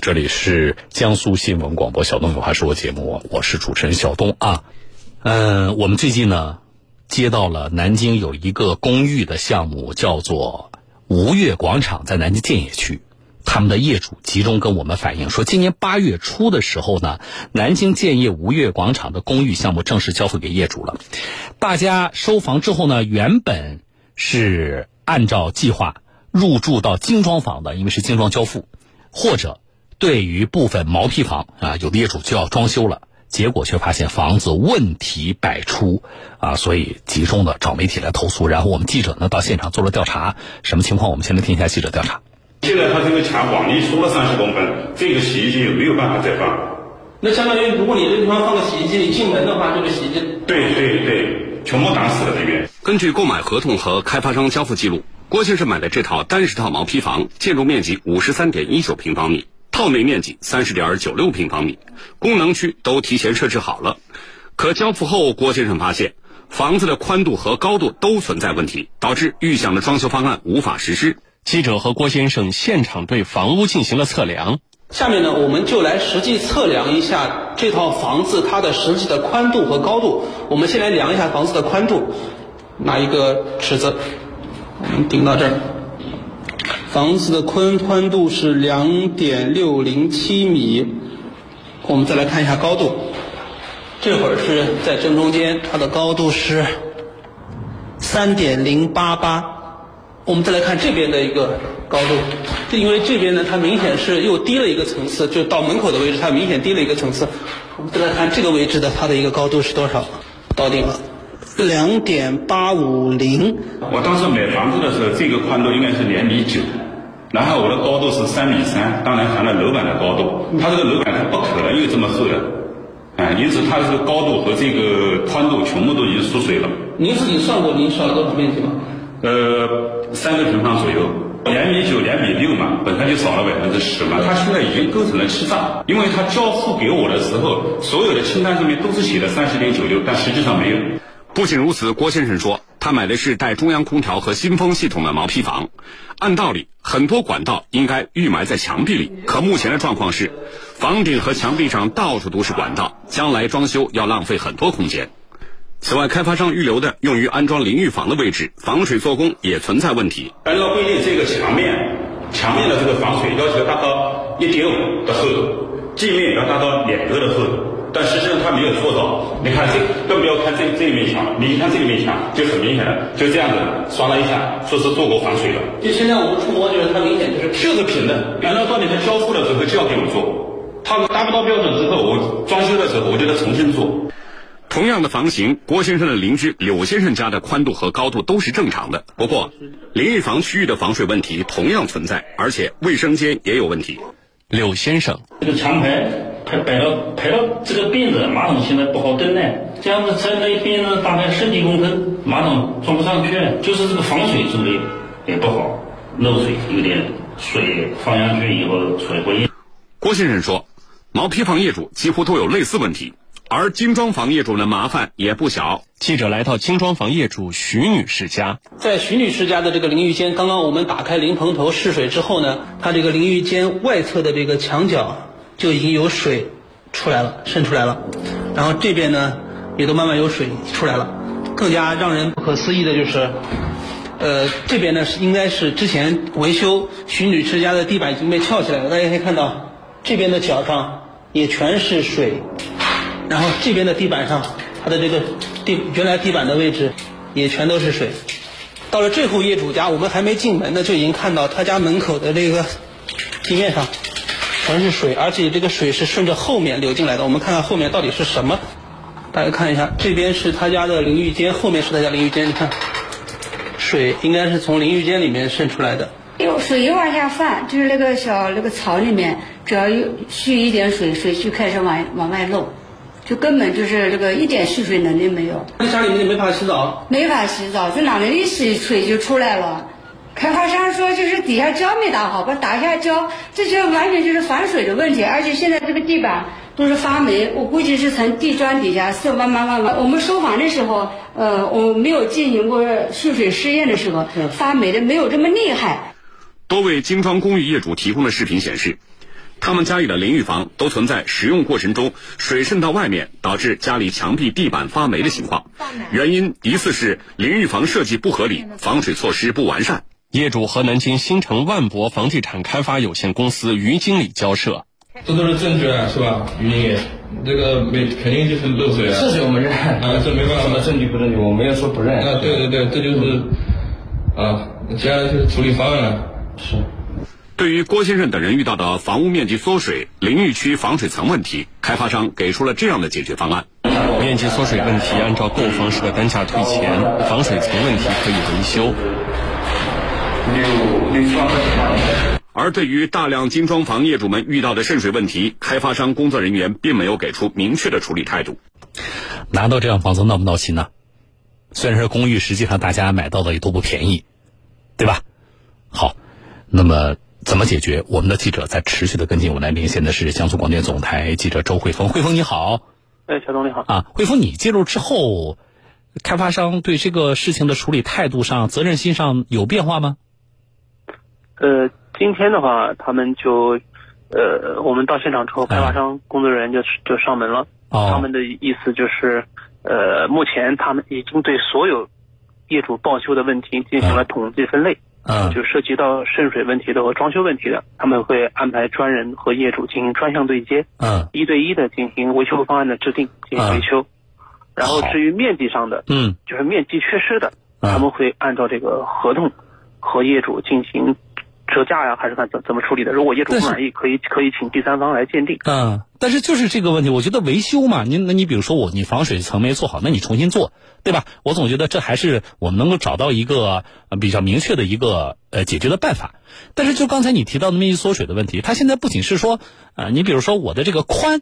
这里是江苏新闻广播小东有话说节目，我是主持人小东啊。嗯，我们最近呢接到了南京有一个公寓的项目，叫做吴越广场，在南京建邺区。他们的业主集中跟我们反映说，今年八月初的时候呢，南京建业吴越广场的公寓项目正式交付给业主了。大家收房之后呢，原本是按照计划入住到精装房的，因为是精装交付，或者。对于部分毛坯房啊，有的业主就要装修了，结果却发现房子问题百出啊，所以集中的找媒体来投诉。然后我们记者呢到现场做了调查，什么情况？我们先来听一下记者调查。现在他这个墙往里缩了三十公分，这个洗衣机有没有办法再放？那相当于如果你这个地方放个洗衣机，你进门的话，这个洗衣机对对对，全部挡死了这边。根据购买合同和开发商交付记录，郭先生买的这套单十套毛坯房，建筑面积五十三点一九平方米。套内面积三十点九六平方米，功能区都提前设置好了。可交付后，郭先生发现房子的宽度和高度都存在问题，导致预想的装修方案无法实施。记者和郭先生现场对房屋进行了测量。下面呢，我们就来实际测量一下这套房子它的实际的宽度和高度。我们先来量一下房子的宽度，拿一个尺子，我们顶到这儿。房子的宽宽度是两点六零七米，我们再来看一下高度，这会儿是在正中间，它的高度是三点零八八。我们再来看这边的一个高度，因为这边呢，它明显是又低了一个层次，就到门口的位置，它明显低了一个层次。我们再来看这个位置的它的一个高度是多少？到顶了，两点八五零。我当时买房子的时候，这个宽度应该是两米九。然后我的高度是三米三，当然含了楼板的高度。它这个楼板是不可能有这么厚的，啊，因此它是高度和这个宽度全部都已经缩水了。您自己算过您少了多少面积吗？呃，三个平方左右，两米九、两米六嘛，本身就少了百分之十嘛。它现在已经构成了欺诈，因为它交付给我的时候，所有的清单上面都是写的三十点九六，但实际上没有。不仅如此，郭先生说，他买的是带中央空调和新风系统的毛坯房。按道理，很多管道应该预埋在墙壁里，可目前的状况是，房顶和墙壁上到处都是管道，将来装修要浪费很多空间。此外，开发商预留的用于安装淋浴房的位置，防水做工也存在问题。按照规定，这个墙面，墙面的这个防水要求达到一点五的厚度，镜面要达到两个的厚度。但实际上他没有做到，你看这更不要看这这一面墙，你看这一面墙就很明显了，就这样子刷了一下，说是做过防水的。就现在我们触摸就是它明显就是就是平的。原来到你们交付的时候就要给我做，他达不到标准之后，我装修的时候我就得重新做。同样的房型，郭先生的邻居柳先生家的宽度和高度都是正常的，不过淋浴房区域的防水问题同样存在，而且卫生间也有问题。柳先生，这个墙排。排摆到排到这个辫子，马桶现在不好蹲呢。这样子在那边呢，大概十几公分，马桶装不上去，就是这个防水做的也不好，漏水有点水放下去以后水会。郭先生说，毛坯房业主几乎都有类似问题，而精装房业主的麻烦也不小。记者来到精装房业主徐女士家，在徐女士家的这个淋浴间，刚刚我们打开淋蓬头试水之后呢，它这个淋浴间外侧的这个墙角。就已经有水出来了，渗出来了，然后这边呢也都慢慢有水出来了。更加让人不可思议的就是，呃，这边呢是应该是之前维修徐女士家的地板已经被翘起来了，大家可以看到这边的角上也全是水，然后这边的地板上它的这个地原来地板的位置也全都是水。到了这户业主家，我们还没进门呢，就已经看到他家门口的这个地面上。全是水，而且这个水是顺着后面流进来的。我们看看后面到底是什么？大家看一下，这边是他家的淋浴间，后面是他家淋浴间。你看，水应该是从淋浴间里面渗出来的。有水一往下泛，就是那个小那个槽里面，只要有蓄一点水，水就开始往往外漏，就根本就是这个一点蓄水能力没有。那家里面没法洗澡？没法洗澡，就哪能一洗水就出来了。开发商说，就是底下胶没打好，把打下胶，这就完全就是防水的问题。而且现在这个地板都是发霉，我估计是从地砖底下是慢慢慢慢。我们收房的时候，呃，我没有进行过蓄水试验的时候，发霉的没有这么厉害。多位精装公寓业主提供的视频显示，他们家里的淋浴房都存在使用过程中水渗到外面，导致家里墙壁、地板发霉的情况。原因疑似是淋浴房设计不合理，防水措施不完善。业主和南京新城万博房地产开发有限公司于经理交涉。这都是证据啊，是吧，于经理？这个没肯定就是漏水啊。是水我们认啊，这没办法。什么证据不证据？我没有说不认。啊，对对对，这就是啊，接下来就是处理方案了。是。对于郭先生等人遇到的房屋面积缩水、淋浴区防水层问题，开发商给出了这样的解决方案：面积缩水问题按照购房时的单价退钱，防水层问题可以维修。而对于大量精装房业主们遇到的渗水问题，开发商工作人员并没有给出明确的处理态度。拿到这样房子闹不闹心呢？虽然是公寓，实际上大家买到的也都不便宜，对吧？好，那么怎么解决？我们的记者在持续的跟进。我来连线的是江苏广电总台记者周慧峰。慧峰你好。哎，小东你好。啊，慧峰，你介入之后，开发商对这个事情的处理态度上、责任心上有变化吗？呃。今天的话，他们就，呃，我们到现场之后，开发商工作人员就就上门了。他们的意思就是，呃，目前他们已经对所有业主报修的问题进行了统计分类。嗯。就涉及到渗水问题的和装修问题的，他们会安排专人和业主进行专项对接。嗯。一对一的进行维修方案的制定，进行维修。然后至于面积上的，嗯，就是面积缺失的，他们会按照这个合同和业主进行。折价呀，还是看怎怎么处理的？如果业主不满意，可以可以请第三方来鉴定。嗯，但是就是这个问题，我觉得维修嘛，你那你比如说我你防水层没做好，那你重新做，对吧？我总觉得这还是我们能够找到一个比较明确的一个呃解决的办法。但是就刚才你提到的面积缩水的问题，它现在不仅是说呃，你比如说我的这个宽，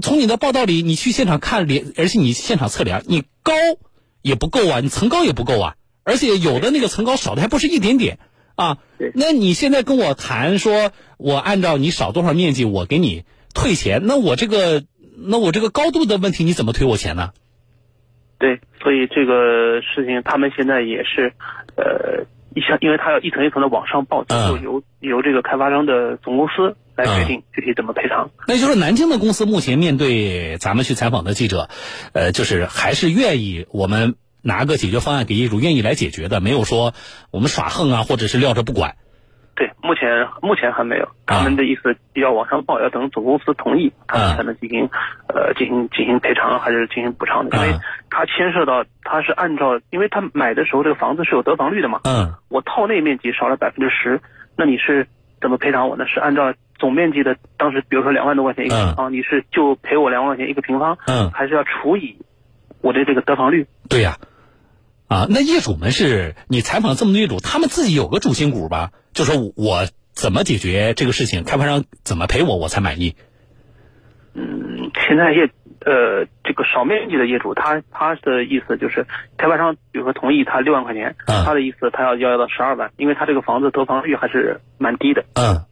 从你的报道里你去现场看连，而且你现场测量，你高也不够啊，你层高也不够啊，而且有的那个层高少的还不是一点点。啊，那你现在跟我谈说，我按照你少多少面积，我给你退钱，那我这个，那我这个高度的问题，你怎么退我钱呢？对，所以这个事情他们现在也是，呃，一像，因为他要一层一层的往上报，就由由这个开发商的总公司来决定具体怎么赔偿。那就是南京的公司目前面对咱们去采访的记者，呃，就是还是愿意我们。拿个解决方案给业主愿意来解决的，没有说我们耍横啊，或者是撂着不管。对，目前目前还没有。他们的意思要往上报，要等总公司同意，他们才能进行呃进行进行赔偿还是进行补偿的。因为它牵涉到，他是按照，因为他买的时候这个房子是有得房率的嘛。嗯。我套内面积少了百分之十，那你是怎么赔偿我呢？是按照总面积的当时，比如说两万多块钱一个平方，你是就赔我两万块钱一个平方？嗯。还是要除以我的这个得房率？对呀。啊，那业主们是你采访这么多业主，他们自己有个主心骨吧？就说我怎么解决这个事情，开发商怎么赔我，我才满意。嗯，现在业呃这个少面积的业主，他他的意思就是，开发商比如说同意他六万块钱，他的意思他要要到十二万，因为他这个房子得房率还是蛮低的。嗯。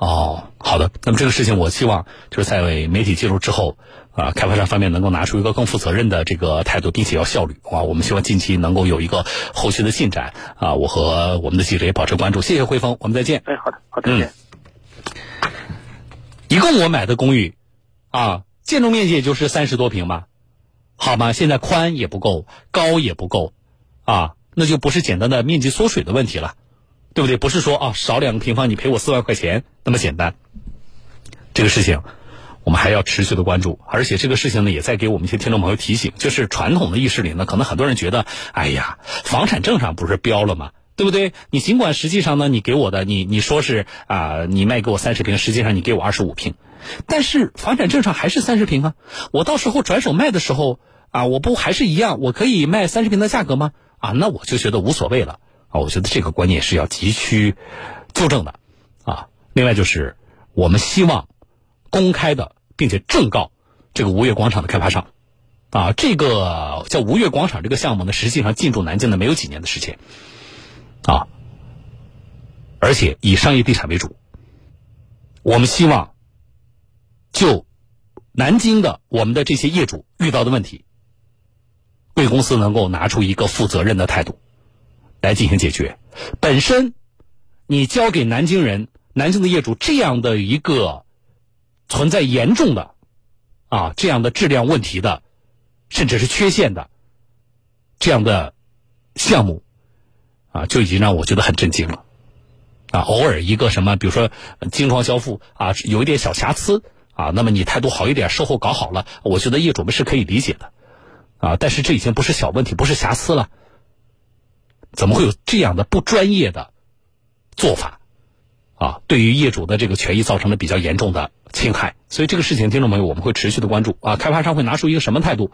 哦，好的。那么这个事情，我希望就是在媒体介入之后，啊，开发商方面能够拿出一个更负责任的这个态度，并且要效率啊。我们希望近期能够有一个后续的进展啊。我和我们的记者也保持关注。谢谢汇丰，我们再见。哎，好的，好的，再见。一共我买的公寓，啊，建筑面积也就是三十多平吧，好吗？现在宽也不够，高也不够，啊，那就不是简单的面积缩水的问题了。对不对？不是说啊，少两个平方你赔我四万块钱那么简单。这个事情我们还要持续的关注，而且这个事情呢，也在给我们一些听众朋友提醒，就是传统的意识里呢，可能很多人觉得，哎呀，房产证上不是标了吗？对不对？你尽管实际上呢，你给我的，你你说是啊，你卖给我三十平，实际上你给我二十五平，但是房产证上还是三十平啊。我到时候转手卖的时候啊，我不还是一样，我可以卖三十平的价格吗？啊，那我就觉得无所谓了。啊，我觉得这个观念是要急需纠正的，啊，另外就是我们希望公开的，并且正告这个吴越广场的开发商，啊，这个叫吴越广场这个项目呢，实际上进驻南京呢没有几年的时间，啊，而且以商业地产为主，我们希望就南京的我们的这些业主遇到的问题，贵公司能够拿出一个负责任的态度。来进行解决。本身，你交给南京人南京的业主这样的一个存在严重的啊这样的质量问题的，甚至是缺陷的这样的项目啊，就已经让我觉得很震惊了啊！偶尔一个什么，比如说精装交付啊，有一点小瑕疵啊，那么你态度好一点，售后搞好了，我觉得业主们是可以理解的啊。但是这已经不是小问题，不是瑕疵了，怎么会有这样的不专业的做法？啊，对于业主的这个权益造成了比较严重的侵害，所以这个事情，听众朋友，我们会持续的关注啊。开发商会拿出一个什么态度？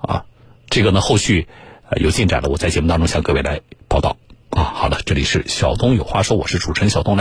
啊，这个呢，后续有进展了，我在节目当中向各位来报道啊。好了，这里是小东有话说，我是主持人小东来。